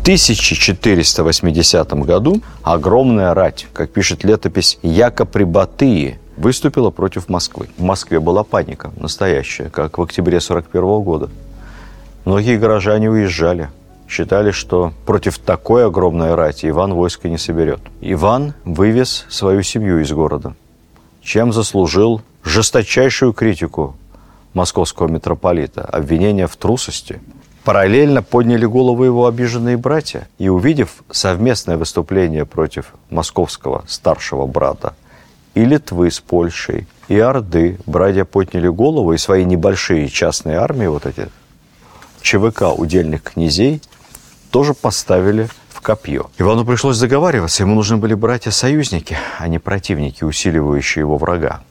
В 1480 году огромная рать, как пишет летопись Якоприбатые, выступила против Москвы. В Москве была паника настоящая, как в октябре 41 года. Многие горожане уезжали. Считали, что против такой огромной рати Иван войска не соберет. Иван вывез свою семью из города, чем заслужил жесточайшую критику московского митрополита, обвинение в трусости. Параллельно подняли голову его обиженные братья и, увидев совместное выступление против московского старшего брата и Литвы с Польшей, и Орды, братья подняли голову, и свои небольшие частные армии, вот эти ЧВК удельных князей, тоже поставили в копье. Ивану пришлось заговариваться, ему нужны были братья-союзники, а не противники, усиливающие его врага.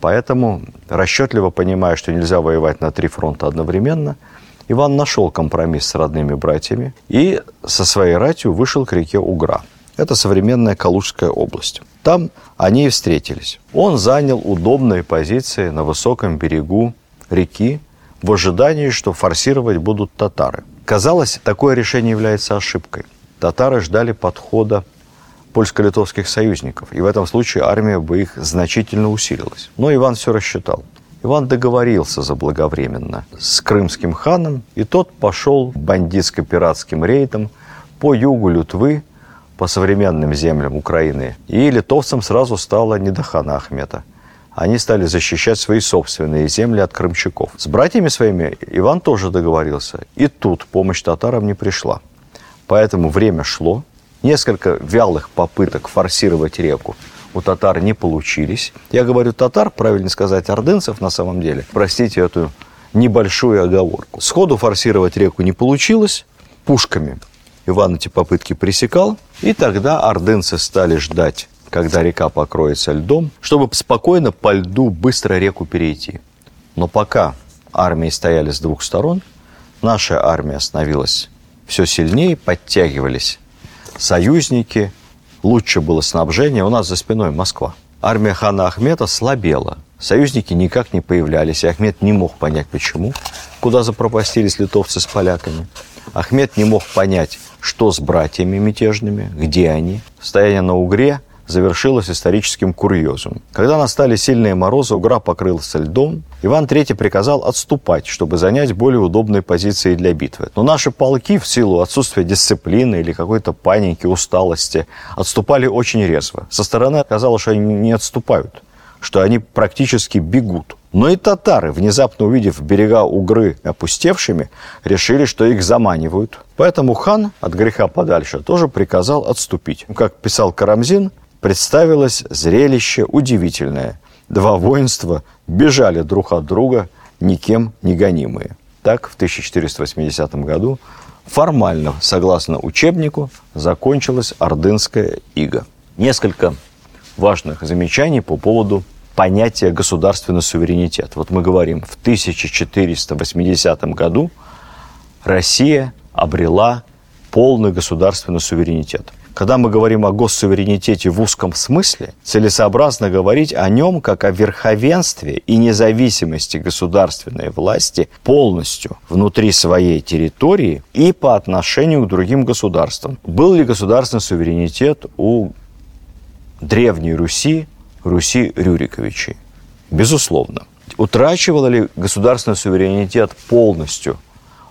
Поэтому, расчетливо понимая, что нельзя воевать на три фронта одновременно, Иван нашел компромисс с родными братьями и со своей ратью вышел к реке Угра. Это современная Калужская область. Там они и встретились. Он занял удобные позиции на высоком берегу реки в ожидании, что форсировать будут татары. Казалось, такое решение является ошибкой. Татары ждали подхода польско-литовских союзников, и в этом случае армия бы их значительно усилилась. Но Иван все рассчитал. Иван договорился заблаговременно с крымским ханом, и тот пошел бандитско-пиратским рейдом по югу Лютвы, по современным землям Украины. И литовцам сразу стало не до хана Ахмета. Они стали защищать свои собственные земли от крымчаков. С братьями своими Иван тоже договорился. И тут помощь татарам не пришла. Поэтому время шло, Несколько вялых попыток форсировать реку у татар не получились. Я говорю татар, правильно сказать, ордынцев на самом деле. Простите эту небольшую оговорку. Сходу форсировать реку не получилось. Пушками Иван эти попытки пресекал. И тогда ордынцы стали ждать, когда река покроется льдом, чтобы спокойно по льду быстро реку перейти. Но пока армии стояли с двух сторон, наша армия становилась все сильнее, подтягивались союзники, лучше было снабжение. У нас за спиной Москва. Армия хана Ахмета слабела. Союзники никак не появлялись, и Ахмед не мог понять, почему. Куда запропастились литовцы с поляками. Ахмед не мог понять, что с братьями мятежными, где они. Стояние на Угре – завершилось историческим курьезом. Когда настали сильные морозы, Угра покрылся льдом, Иван III приказал отступать, чтобы занять более удобные позиции для битвы. Но наши полки в силу отсутствия дисциплины или какой-то паники, усталости отступали очень резво. Со стороны казалось, что они не отступают, что они практически бегут. Но и татары, внезапно увидев берега Угры опустевшими, решили, что их заманивают. Поэтому хан от греха подальше тоже приказал отступить. Как писал Карамзин, представилось зрелище удивительное. Два воинства бежали друг от друга, никем не гонимые. Так, в 1480 году формально, согласно учебнику, закончилась Ордынская ига. Несколько важных замечаний по поводу понятия государственный суверенитет. Вот мы говорим, в 1480 году Россия обрела полный государственный суверенитет – когда мы говорим о госсуверенитете в узком смысле, целесообразно говорить о нем как о верховенстве и независимости государственной власти полностью внутри своей территории и по отношению к другим государствам. Был ли государственный суверенитет у Древней Руси, Руси Рюриковичей? Безусловно. Утрачивала ли государственный суверенитет полностью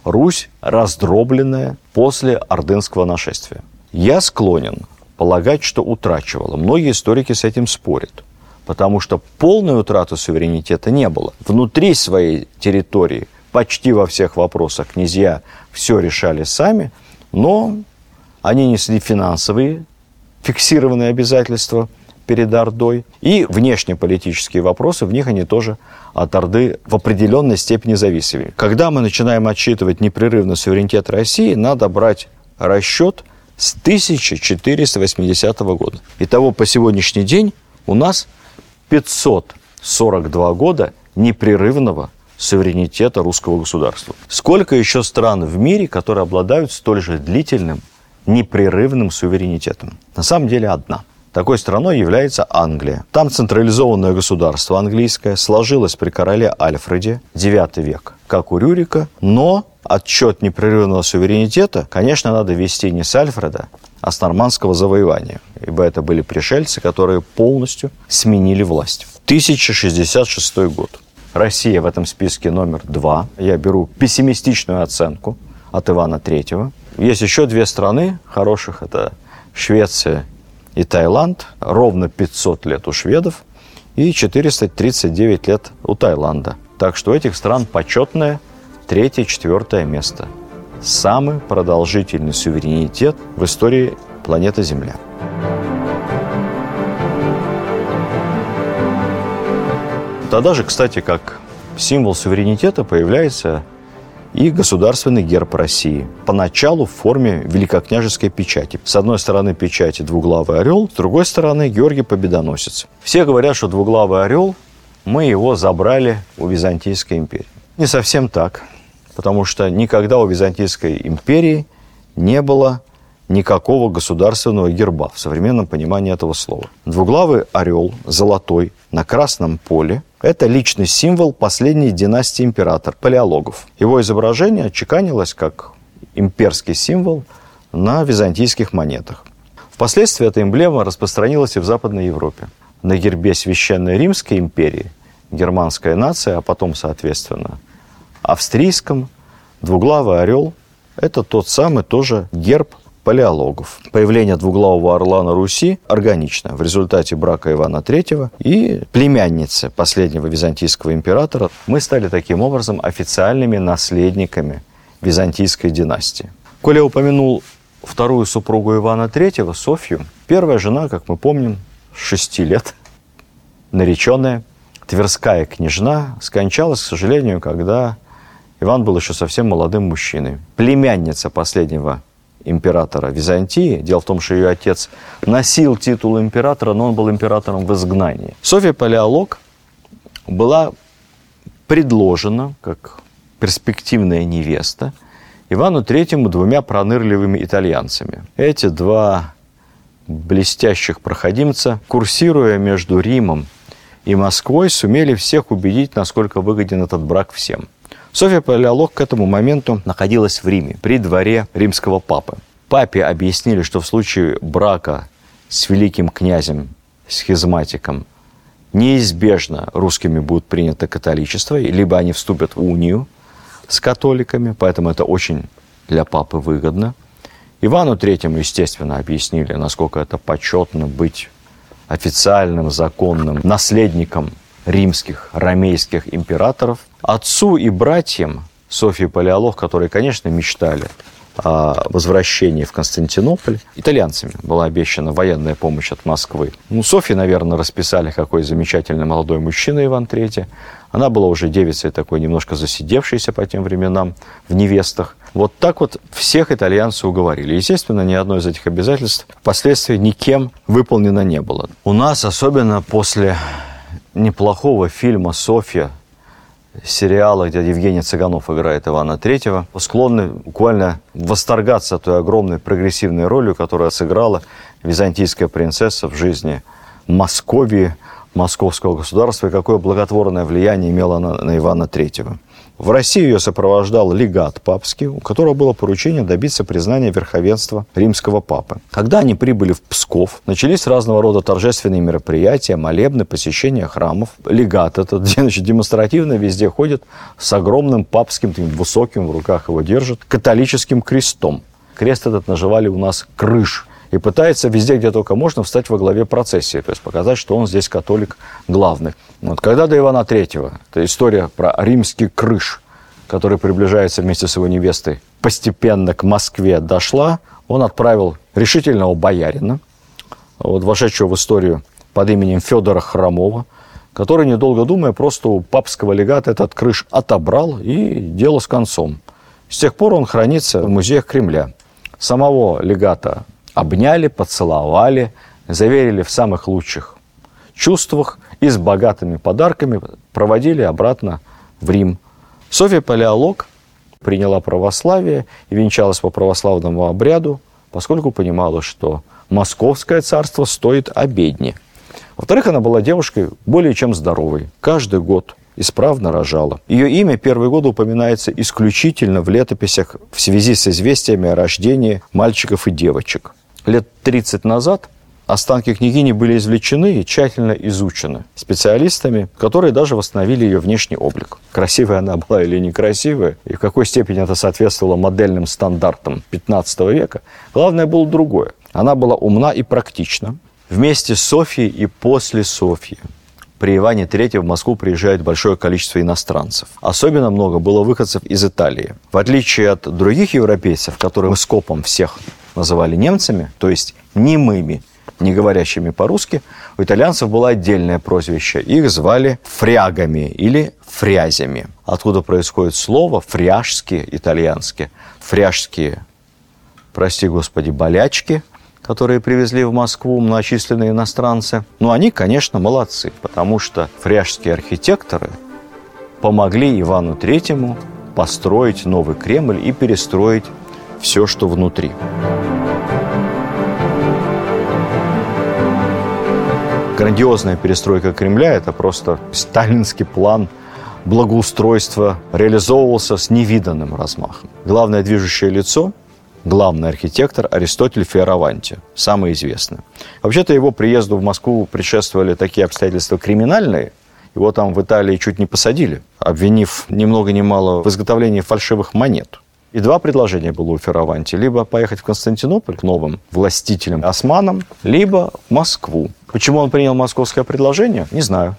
Русь, раздробленная после ордынского нашествия? Я склонен полагать, что утрачивала. Многие историки с этим спорят. Потому что полной утраты суверенитета не было. Внутри своей территории почти во всех вопросах князья все решали сами, но они несли финансовые фиксированные обязательства перед Ордой. И внешнеполитические вопросы, в них они тоже от Орды в определенной степени зависели. Когда мы начинаем отсчитывать непрерывный суверенитет России, надо брать расчет с 1480 года. Итого по сегодняшний день у нас 542 года непрерывного суверенитета русского государства. Сколько еще стран в мире, которые обладают столь же длительным, непрерывным суверенитетом? На самом деле одна. Такой страной является Англия. Там централизованное государство английское сложилось при короле Альфреде, IX век, как у Рюрика, но отчет непрерывного суверенитета, конечно, надо вести не с Альфреда, а с нормандского завоевания, ибо это были пришельцы, которые полностью сменили власть. 1066 год. Россия в этом списке номер два. Я беру пессимистичную оценку от Ивана Третьего. Есть еще две страны хороших. Это Швеция и Таиланд. Ровно 500 лет у шведов и 439 лет у Таиланда. Так что у этих стран почетное третье-четвертое место. Самый продолжительный суверенитет в истории планеты Земля. Тогда же, кстати, как символ суверенитета появляется и государственный герб России. Поначалу в форме великокняжеской печати. С одной стороны печати двуглавый орел, с другой стороны Георгий Победоносец. Все говорят, что двуглавый орел, мы его забрали у Византийской империи. Не совсем так, потому что никогда у Византийской империи не было никакого государственного герба в современном понимании этого слова. Двуглавый орел, золотой, на красном поле – это личный символ последней династии император палеологов. Его изображение отчеканилось как имперский символ на византийских монетах. Впоследствии эта эмблема распространилась и в Западной Европе. На гербе Священной Римской империи германская нация, а потом, соответственно, австрийском, двуглавый орел – это тот самый тоже герб палеологов. Появление двуглавого орла на Руси органично в результате брака Ивана III и племянницы последнего византийского императора. Мы стали таким образом официальными наследниками византийской династии. Коля упомянул вторую супругу Ивана III, Софью. Первая жена, как мы помним, шести лет, нареченная, Тверская княжна, скончалась, к сожалению, когда Иван был еще совсем молодым мужчиной. Племянница последнего императора Византии. Дело в том, что ее отец носил титул императора, но он был императором в изгнании. Софья Палеолог была предложена как перспективная невеста Ивану Третьему двумя пронырливыми итальянцами. Эти два блестящих проходимца, курсируя между Римом и Москвой, сумели всех убедить, насколько выгоден этот брак всем – Софья Палеолог к этому моменту находилась в Риме, при дворе римского папы. Папе объяснили, что в случае брака с великим князем, схизматиком, неизбежно русскими будет принято католичество, либо они вступят в унию с католиками, поэтому это очень для папы выгодно. Ивану Третьему, естественно, объяснили, насколько это почетно быть официальным законным наследником римских, ромейских императоров. Отцу и братьям Софии Палеолог, которые, конечно, мечтали о возвращении в Константинополь. Итальянцами была обещана военная помощь от Москвы. Ну, Софье, наверное, расписали, какой замечательный молодой мужчина Иван III. Она была уже девицей такой, немножко засидевшейся по тем временам в невестах. Вот так вот всех итальянцев уговорили. Естественно, ни одно из этих обязательств впоследствии никем выполнено не было. У нас, особенно после неплохого фильма «Софья», сериала, где Евгений Цыганов играет Ивана Третьего, склонны буквально восторгаться той огромной прогрессивной ролью, которую сыграла византийская принцесса в жизни Московии, московского государства, и какое благотворное влияние имела она на Ивана Третьего. В России ее сопровождал легат папский, у которого было поручение добиться признания верховенства римского папы. Когда они прибыли в Псков, начались разного рода торжественные мероприятия, молебны, посещения храмов. Легат этот значит, демонстративно везде ходит с огромным папским, таким высоким, в руках его держит, католическим крестом. Крест этот наживали у нас крыш и пытается везде, где только можно, встать во главе процессии, то есть показать, что он здесь католик главный. Вот когда до Ивана Третьего, это история про римский крыш, который приближается вместе с его невестой, постепенно к Москве дошла, он отправил решительного боярина, вот, вошедшего в историю под именем Федора Хромова, который, недолго думая, просто у папского легата этот крыш отобрал и дело с концом. С тех пор он хранится в музеях Кремля. Самого легата обняли, поцеловали, заверили в самых лучших чувствах и с богатыми подарками проводили обратно в Рим. Софья Палеолог приняла православие и венчалась по православному обряду, поскольку понимала, что Московское царство стоит обедни. Во-вторых, она была девушкой более чем здоровой. Каждый год исправно рожала. Ее имя первые годы упоминается исключительно в летописях в связи с известиями о рождении мальчиков и девочек. Лет 30 назад останки княгини были извлечены и тщательно изучены специалистами, которые даже восстановили ее внешний облик. Красивая она была или некрасивая, и в какой степени это соответствовало модельным стандартам 15 века, главное было другое. Она была умна и практична. Вместе с Софией и после Софьи при Иване III в Москву приезжает большое количество иностранцев. Особенно много было выходцев из Италии. В отличие от других европейцев, которые скопом всех называли немцами, то есть немыми, не говорящими по-русски, у итальянцев было отдельное прозвище. Их звали фрягами или фрязями. Откуда происходит слово фряжские итальянские. Фряжские, прости господи, болячки, которые привезли в Москву многочисленные иностранцы. Но они, конечно, молодцы, потому что фряжские архитекторы помогли Ивану Третьему построить новый Кремль и перестроить все, что внутри. Грандиозная перестройка Кремля – это просто сталинский план благоустройства реализовывался с невиданным размахом. Главное движущее лицо главный архитектор Аристотель Фиораванти, самый известный. Вообще-то его приезду в Москву предшествовали такие обстоятельства криминальные. Его там в Италии чуть не посадили, обвинив ни много ни мало в изготовлении фальшивых монет. И два предложения было у Ферраванти. Либо поехать в Константинополь к новым властителям османам, либо в Москву. Почему он принял московское предложение, не знаю.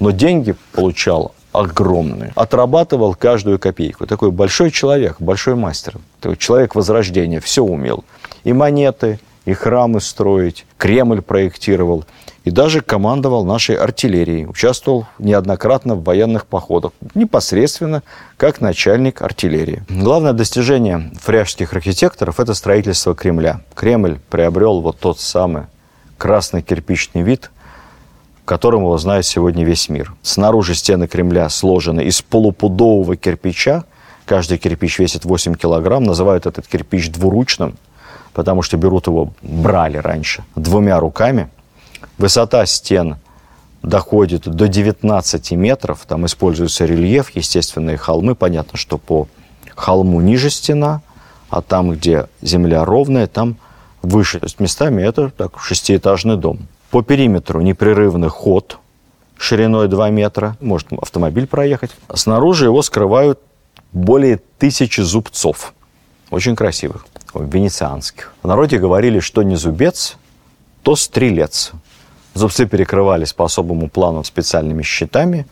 Но деньги получал огромные. Отрабатывал каждую копейку. Такой большой человек, большой мастер. Такой человек возрождения, все умел. И монеты, и храмы строить, Кремль проектировал. И даже командовал нашей артиллерией. Участвовал неоднократно в военных походах. Непосредственно как начальник артиллерии. Главное достижение фряжских архитекторов – это строительство Кремля. Кремль приобрел вот тот самый красный кирпичный вид, которым его знает сегодня весь мир. Снаружи стены Кремля сложены из полупудового кирпича. Каждый кирпич весит 8 килограмм. Называют этот кирпич двуручным, потому что берут его, брали раньше, двумя руками – Высота стен доходит до 19 метров. Там используется рельеф, естественные холмы. Понятно, что по холму ниже стена, а там, где земля ровная, там выше. То есть местами это так, шестиэтажный дом. По периметру непрерывный ход шириной 2 метра. Может автомобиль проехать. Снаружи его скрывают более тысячи зубцов. Очень красивых, венецианских. В народе говорили, что не зубец, то стрелец. Зубцы перекрывались по особому плану специальными щитами.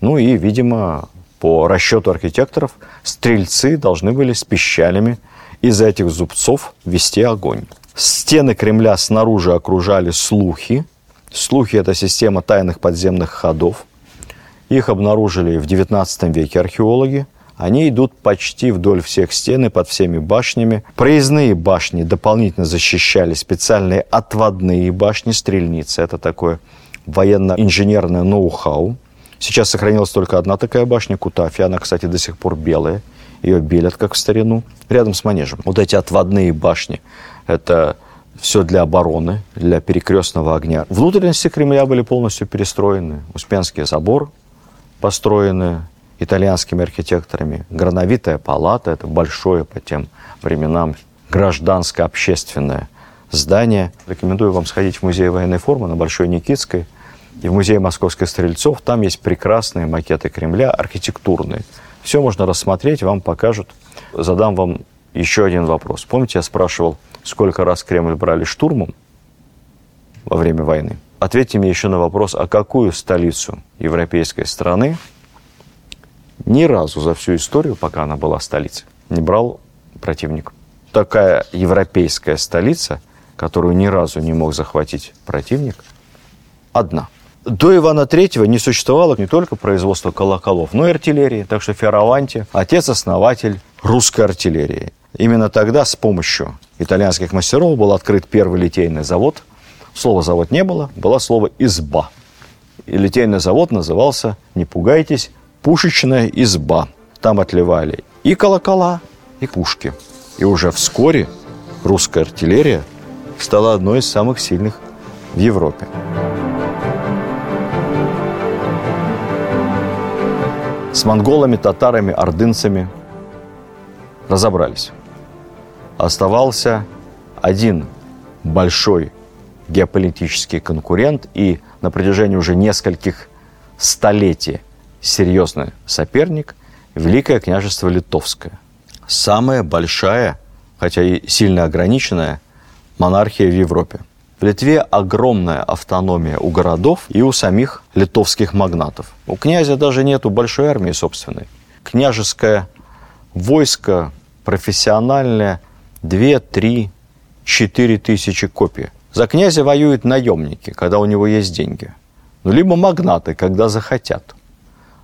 Ну и, видимо, по расчету архитекторов, стрельцы должны были с пищалями из этих зубцов вести огонь. Стены Кремля снаружи окружали слухи. Слухи – это система тайных подземных ходов. Их обнаружили в XIX веке археологи – они идут почти вдоль всех стен и под всеми башнями. Проездные башни дополнительно защищали специальные отводные башни, стрельницы. Это такое военно-инженерное ноу-хау. Сейчас сохранилась только одна такая башня, Кутафи. Она, кстати, до сих пор белая. Ее белят, как в старину, рядом с манежем. Вот эти отводные башни – это все для обороны, для перекрестного огня. Внутренности Кремля были полностью перестроены. Успенский собор построены, итальянскими архитекторами. Грановитая палата – это большое по тем временам гражданско-общественное здание. Рекомендую вам сходить в музей военной формы на Большой Никитской и в музей московских стрельцов. Там есть прекрасные макеты Кремля, архитектурные. Все можно рассмотреть, вам покажут. Задам вам еще один вопрос. Помните, я спрашивал, сколько раз Кремль брали штурмом во время войны? Ответьте мне еще на вопрос, а какую столицу европейской страны ни разу за всю историю, пока она была столицей, не брал противник. Такая европейская столица, которую ни разу не мог захватить противник, одна. До Ивана III не существовало не только производство колоколов, но и артиллерии. Так что Фиораванти – отец-основатель русской артиллерии. Именно тогда с помощью итальянских мастеров был открыт первый литейный завод. Слова «завод» не было, было слово «изба». И литейный завод назывался, не пугайтесь, пушечная изба. Там отливали и колокола, и пушки. И уже вскоре русская артиллерия стала одной из самых сильных в Европе. С монголами, татарами, ордынцами разобрались. Оставался один большой геополитический конкурент и на протяжении уже нескольких столетий серьезный соперник – Великое княжество Литовское. Самая большая, хотя и сильно ограниченная, монархия в Европе. В Литве огромная автономия у городов и у самих литовских магнатов. У князя даже нету большой армии собственной. Княжеское войско профессиональное 2, 3, 4 тысячи копий. За князя воюют наемники, когда у него есть деньги. Ну, либо магнаты, когда захотят.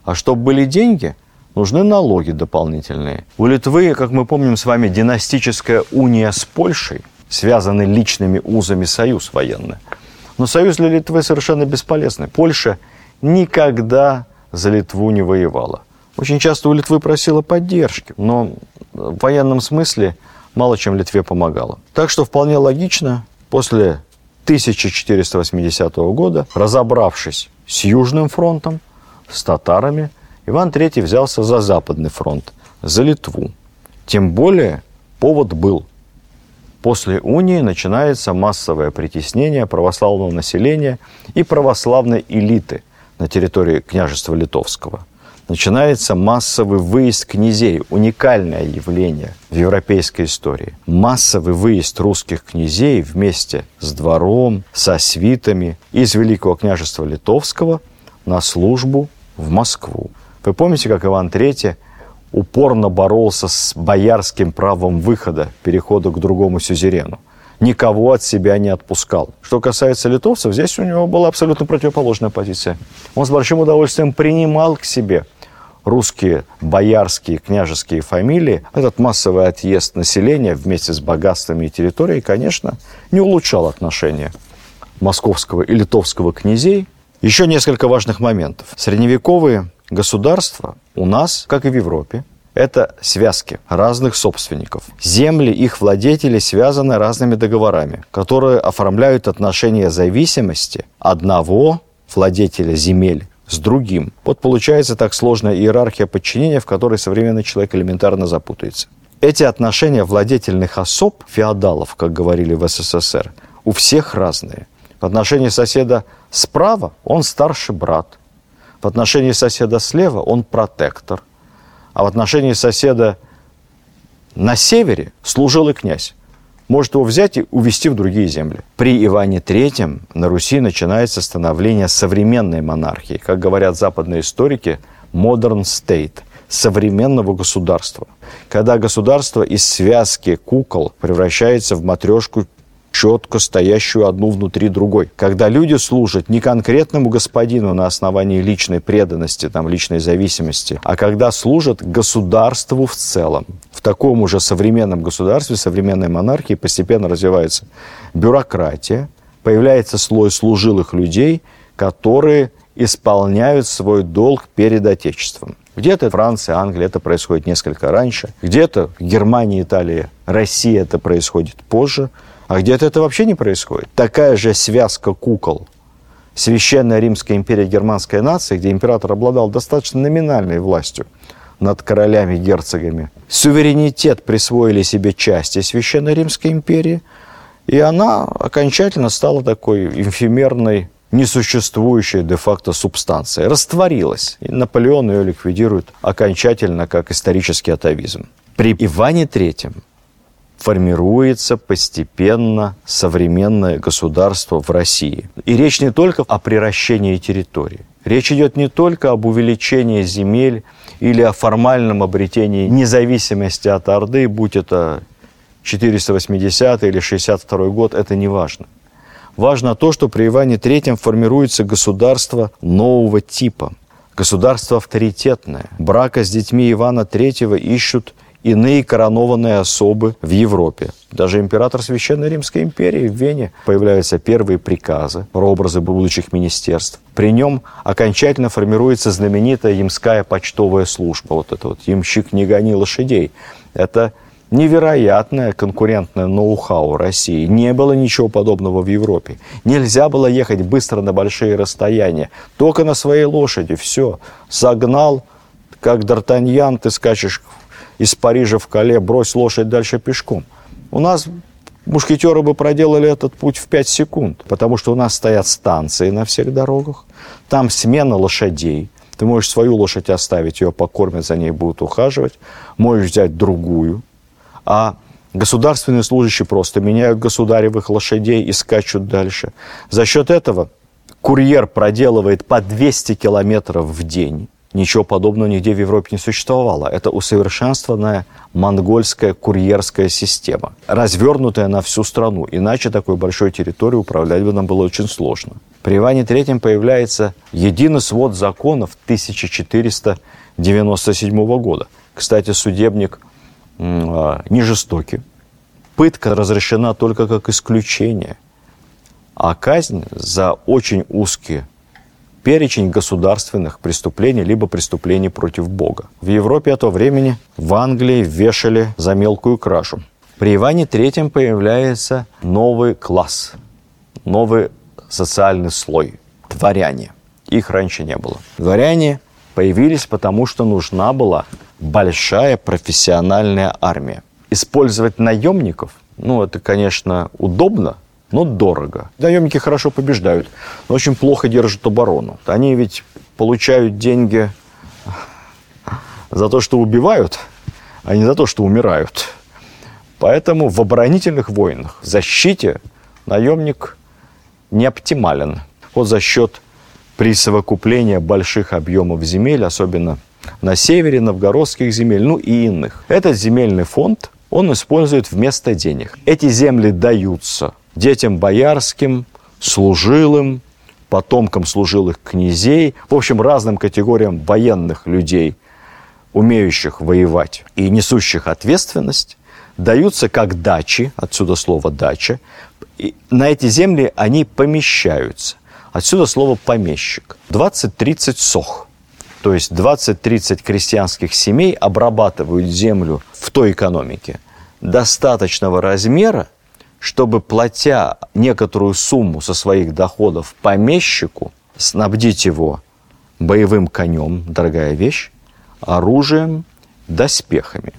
А чтобы были деньги, нужны налоги дополнительные. У Литвы, как мы помним с вами, династическая уния с Польшей, связанный личными узами союз военный. Но союз для Литвы совершенно бесполезный. Польша никогда за Литву не воевала. Очень часто у Литвы просила поддержки, но в военном смысле мало чем Литве помогала. Так что вполне логично, после 1480 года, разобравшись с Южным фронтом, с татарами, Иван III взялся за Западный фронт, за Литву. Тем более повод был. После унии начинается массовое притеснение православного населения и православной элиты на территории княжества Литовского. Начинается массовый выезд князей, уникальное явление в европейской истории. Массовый выезд русских князей вместе с двором, со свитами из Великого княжества Литовского на службу в Москву. Вы помните, как Иван III упорно боролся с боярским правом выхода, перехода к другому сюзерену? Никого от себя не отпускал. Что касается литовцев, здесь у него была абсолютно противоположная позиция. Он с большим удовольствием принимал к себе русские боярские, княжеские фамилии, этот массовый отъезд населения вместе с богатствами и территорией, конечно, не улучшал отношения московского и литовского князей. Еще несколько важных моментов. Средневековые Государство у нас, как и в Европе, это связки разных собственников. Земли их владетелей связаны разными договорами, которые оформляют отношения зависимости одного владетеля земель с другим. Вот получается так сложная иерархия подчинения, в которой современный человек элементарно запутается. Эти отношения владетельных особ, феодалов, как говорили в СССР, у всех разные. В отношении соседа справа он старший брат – в отношении соседа слева он протектор, а в отношении соседа на севере служил и князь. Может его взять и увезти в другие земли. При Иване III на Руси начинается становление современной монархии. Как говорят западные историки, modern state – современного государства. Когда государство из связки кукол превращается в матрешку четко стоящую одну внутри другой. Когда люди служат не конкретному господину на основании личной преданности, там, личной зависимости, а когда служат государству в целом. В таком уже современном государстве, современной монархии постепенно развивается бюрократия, появляется слой служилых людей, которые исполняют свой долг перед Отечеством. Где-то Франция, Англия это происходит несколько раньше, где-то Германия, Италия, Россия это происходит позже – а где-то это вообще не происходит. Такая же связка кукол. Священная Римская империя германской нации, где император обладал достаточно номинальной властью над королями, герцогами. Суверенитет присвоили себе части Священной Римской империи, и она окончательно стала такой эфемерной, несуществующей де-факто субстанцией. Растворилась. И Наполеон ее ликвидирует окончательно как исторический атовизм. При Иване Третьем формируется постепенно современное государство в России. И речь не только о приращении территории. Речь идет не только об увеличении земель или о формальном обретении независимости от Орды, будь это 480 или 62 год, это не важно. Важно то, что при Иване III формируется государство нового типа, государство авторитетное. Брака с детьми Ивана III ищут иные коронованные особы в Европе. Даже император Священной Римской империи в Вене появляются первые приказы, прообразы будущих министерств. При нем окончательно формируется знаменитая ямская почтовая служба. Вот это вот «Ямщик не гони лошадей». Это невероятное конкурентное ноу-хау России. Не было ничего подобного в Европе. Нельзя было ехать быстро на большие расстояния. Только на своей лошади. Все. Согнал, как Д'Артаньян, ты скачешь из Парижа в Кале, брось лошадь дальше пешком. У нас мушкетеры бы проделали этот путь в 5 секунд, потому что у нас стоят станции на всех дорогах, там смена лошадей, ты можешь свою лошадь оставить, ее покормят, за ней будут ухаживать, можешь взять другую, а государственные служащие просто меняют государевых лошадей и скачут дальше. За счет этого курьер проделывает по 200 километров в день. Ничего подобного нигде в Европе не существовало. Это усовершенствованная монгольская курьерская система, развернутая на всю страну. Иначе такой большой территорией управлять бы нам было очень сложно. При Иване Третьем появляется единый свод законов 1497 года. Кстати, судебник а, не жестокий. Пытка разрешена только как исключение, а казнь за очень узкие перечень государственных преступлений либо преступлений против Бога. В Европе этого времени в Англии вешали за мелкую крашу. При Иване III появляется новый класс, новый социальный слой – дворяне. Их раньше не было. Дворяне появились потому, что нужна была большая профессиональная армия. Использовать наемников, ну, это, конечно, удобно, но дорого. Наемники хорошо побеждают, но очень плохо держат оборону. Они ведь получают деньги за то, что убивают, а не за то, что умирают. Поэтому в оборонительных войнах, в защите наемник не оптимален. Вот за счет присовокупления больших объемов земель, особенно на севере, новгородских земель, ну и иных. Этот земельный фонд он использует вместо денег. Эти земли даются детям боярским, служилым, потомкам служилых князей, в общем, разным категориям военных людей, умеющих воевать и несущих ответственность, даются как дачи, отсюда слово «дача». И на эти земли они помещаются. Отсюда слово «помещик». 20-30 сох. То есть 20-30 крестьянских семей обрабатывают землю в той экономике достаточного размера, чтобы, платя некоторую сумму со своих доходов помещику, снабдить его боевым конем, дорогая вещь, оружием, доспехами.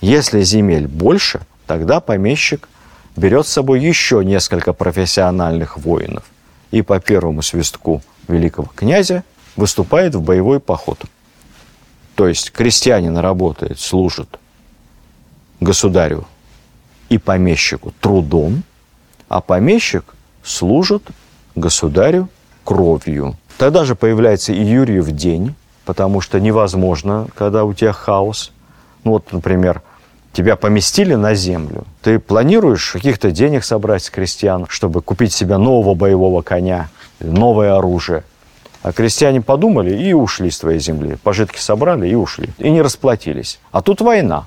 Если земель больше, тогда помещик берет с собой еще несколько профессиональных воинов и по первому свистку великого князя выступает в боевой поход. То есть крестьянин работает, служит государю и помещику трудом, а помещик служит государю кровью. Тогда же появляется и Юрьев день, потому что невозможно, когда у тебя хаос. Ну вот, например, тебя поместили на землю, ты планируешь каких-то денег собрать с крестьян, чтобы купить себе нового боевого коня, новое оружие. А крестьяне подумали и ушли с твоей земли. Пожитки собрали и ушли. И не расплатились. А тут война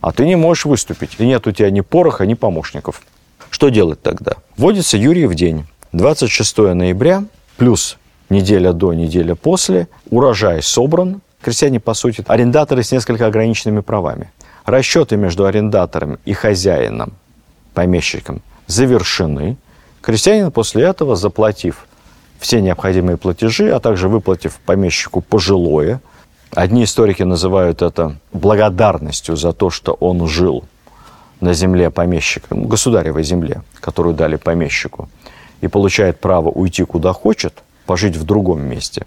а ты не можешь выступить. И нет у тебя ни пороха, ни помощников. Что делать тогда? Вводится Юрий в день. 26 ноября плюс неделя до, неделя после. Урожай собран. Крестьяне, по сути, арендаторы с несколько ограниченными правами. Расчеты между арендатором и хозяином, помещиком, завершены. Крестьянин после этого, заплатив все необходимые платежи, а также выплатив помещику пожилое – Одни историки называют это благодарностью за то, что он жил на земле помещика, ну, государевой земле, которую дали помещику, и получает право уйти куда хочет, пожить в другом месте.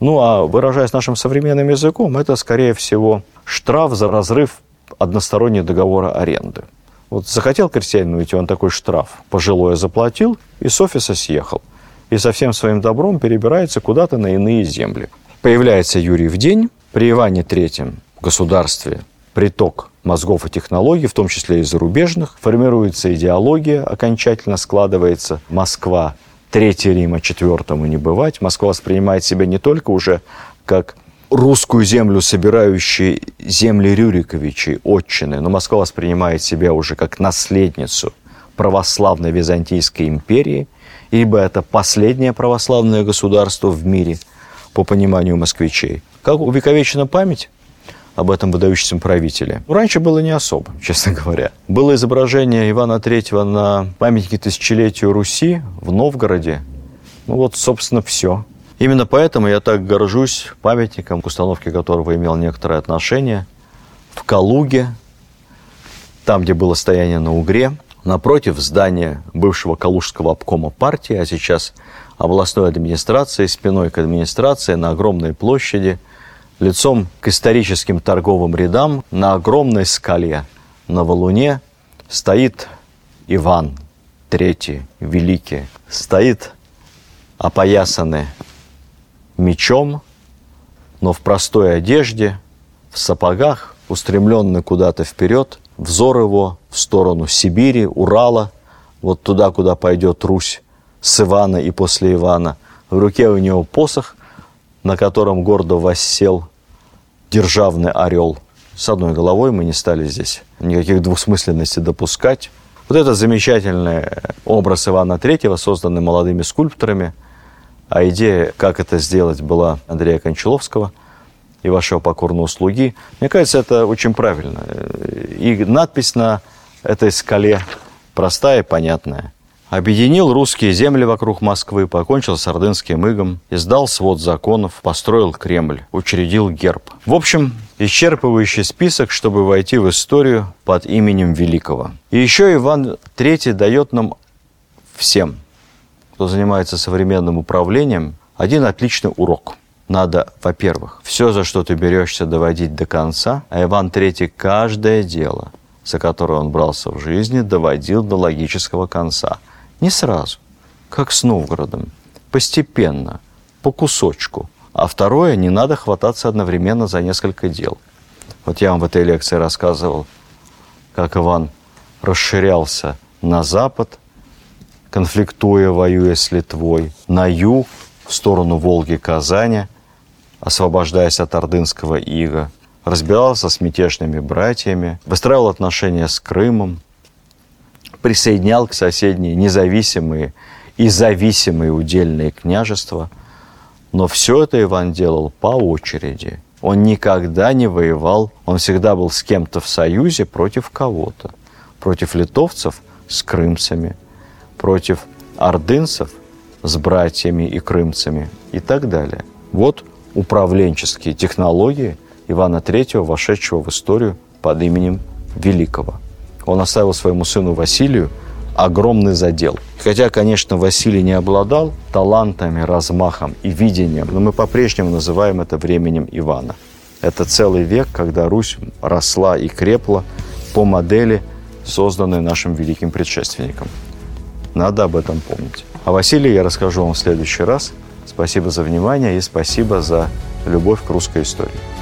Ну, а выражаясь нашим современным языком, это, скорее всего, штраф за разрыв одностороннего договора аренды. Вот захотел крестьянин уйти, он такой штраф пожилое заплатил и с офиса съехал. И со всем своим добром перебирается куда-то на иные земли. Появляется Юрий в день, при Иване III в государстве приток мозгов и технологий, в том числе и зарубежных, формируется идеология, окончательно складывается Москва, Третий Рима, четвертому не бывать. Москва воспринимает себя не только уже как русскую землю, собирающие земли Рюриковичей, отчины, но Москва воспринимает себя уже как наследницу православной Византийской империи, ибо это последнее православное государство в мире, по пониманию москвичей. Как увековечена память об этом выдающемся правителе. Раньше было не особо, честно говоря. Было изображение Ивана III на памятнике тысячелетию Руси в Новгороде. Ну вот, собственно, все. Именно поэтому я так горжусь памятником, к установке которого имел некоторое отношение, в Калуге, там, где было стояние на Угре, напротив здания бывшего Калужского обкома партии, а сейчас областной администрации, спиной к администрации на огромной площади, лицом к историческим торговым рядам, на огромной скале, на валуне стоит Иван III, Великий, стоит опоясанный мечом, но в простой одежде, в сапогах, устремленный куда-то вперед, взор его в сторону Сибири, Урала, вот туда, куда пойдет Русь с Ивана и после Ивана. В руке у него посох, на котором гордо воссел державный орел. С одной головой мы не стали здесь никаких двусмысленностей допускать. Вот это замечательный образ Ивана Третьего, созданный молодыми скульпторами. А идея, как это сделать, была Андрея Кончаловского и вашего покорного слуги. Мне кажется, это очень правильно. И надпись на этой скале простая и понятная – Объединил русские земли вокруг Москвы, покончил с ордынским игом, издал свод законов, построил Кремль, учредил герб. В общем, исчерпывающий список, чтобы войти в историю под именем Великого. И еще Иван III дает нам всем, кто занимается современным управлением, один отличный урок. Надо, во-первых, все, за что ты берешься, доводить до конца, а Иван III каждое дело, за которое он брался в жизни, доводил до логического конца – не сразу, как с Новгородом, постепенно, по кусочку. А второе, не надо хвататься одновременно за несколько дел. Вот я вам в этой лекции рассказывал, как Иван расширялся на запад, конфликтуя, воюя с Литвой, на юг, в сторону Волги, Казани, освобождаясь от ордынского ига, разбирался с мятежными братьями, выстраивал отношения с Крымом, присоединял к соседние независимые и зависимые удельные княжества. Но все это Иван делал по очереди. Он никогда не воевал, он всегда был с кем-то в союзе против кого-то. Против литовцев с крымцами, против ордынцев с братьями и крымцами и так далее. Вот управленческие технологии Ивана III, вошедшего в историю под именем Великого он оставил своему сыну Василию огромный задел. Хотя, конечно, Василий не обладал талантами, размахом и видением, но мы по-прежнему называем это временем Ивана. Это целый век, когда Русь росла и крепла по модели, созданной нашим великим предшественником. Надо об этом помнить. О Василии я расскажу вам в следующий раз. Спасибо за внимание и спасибо за любовь к русской истории.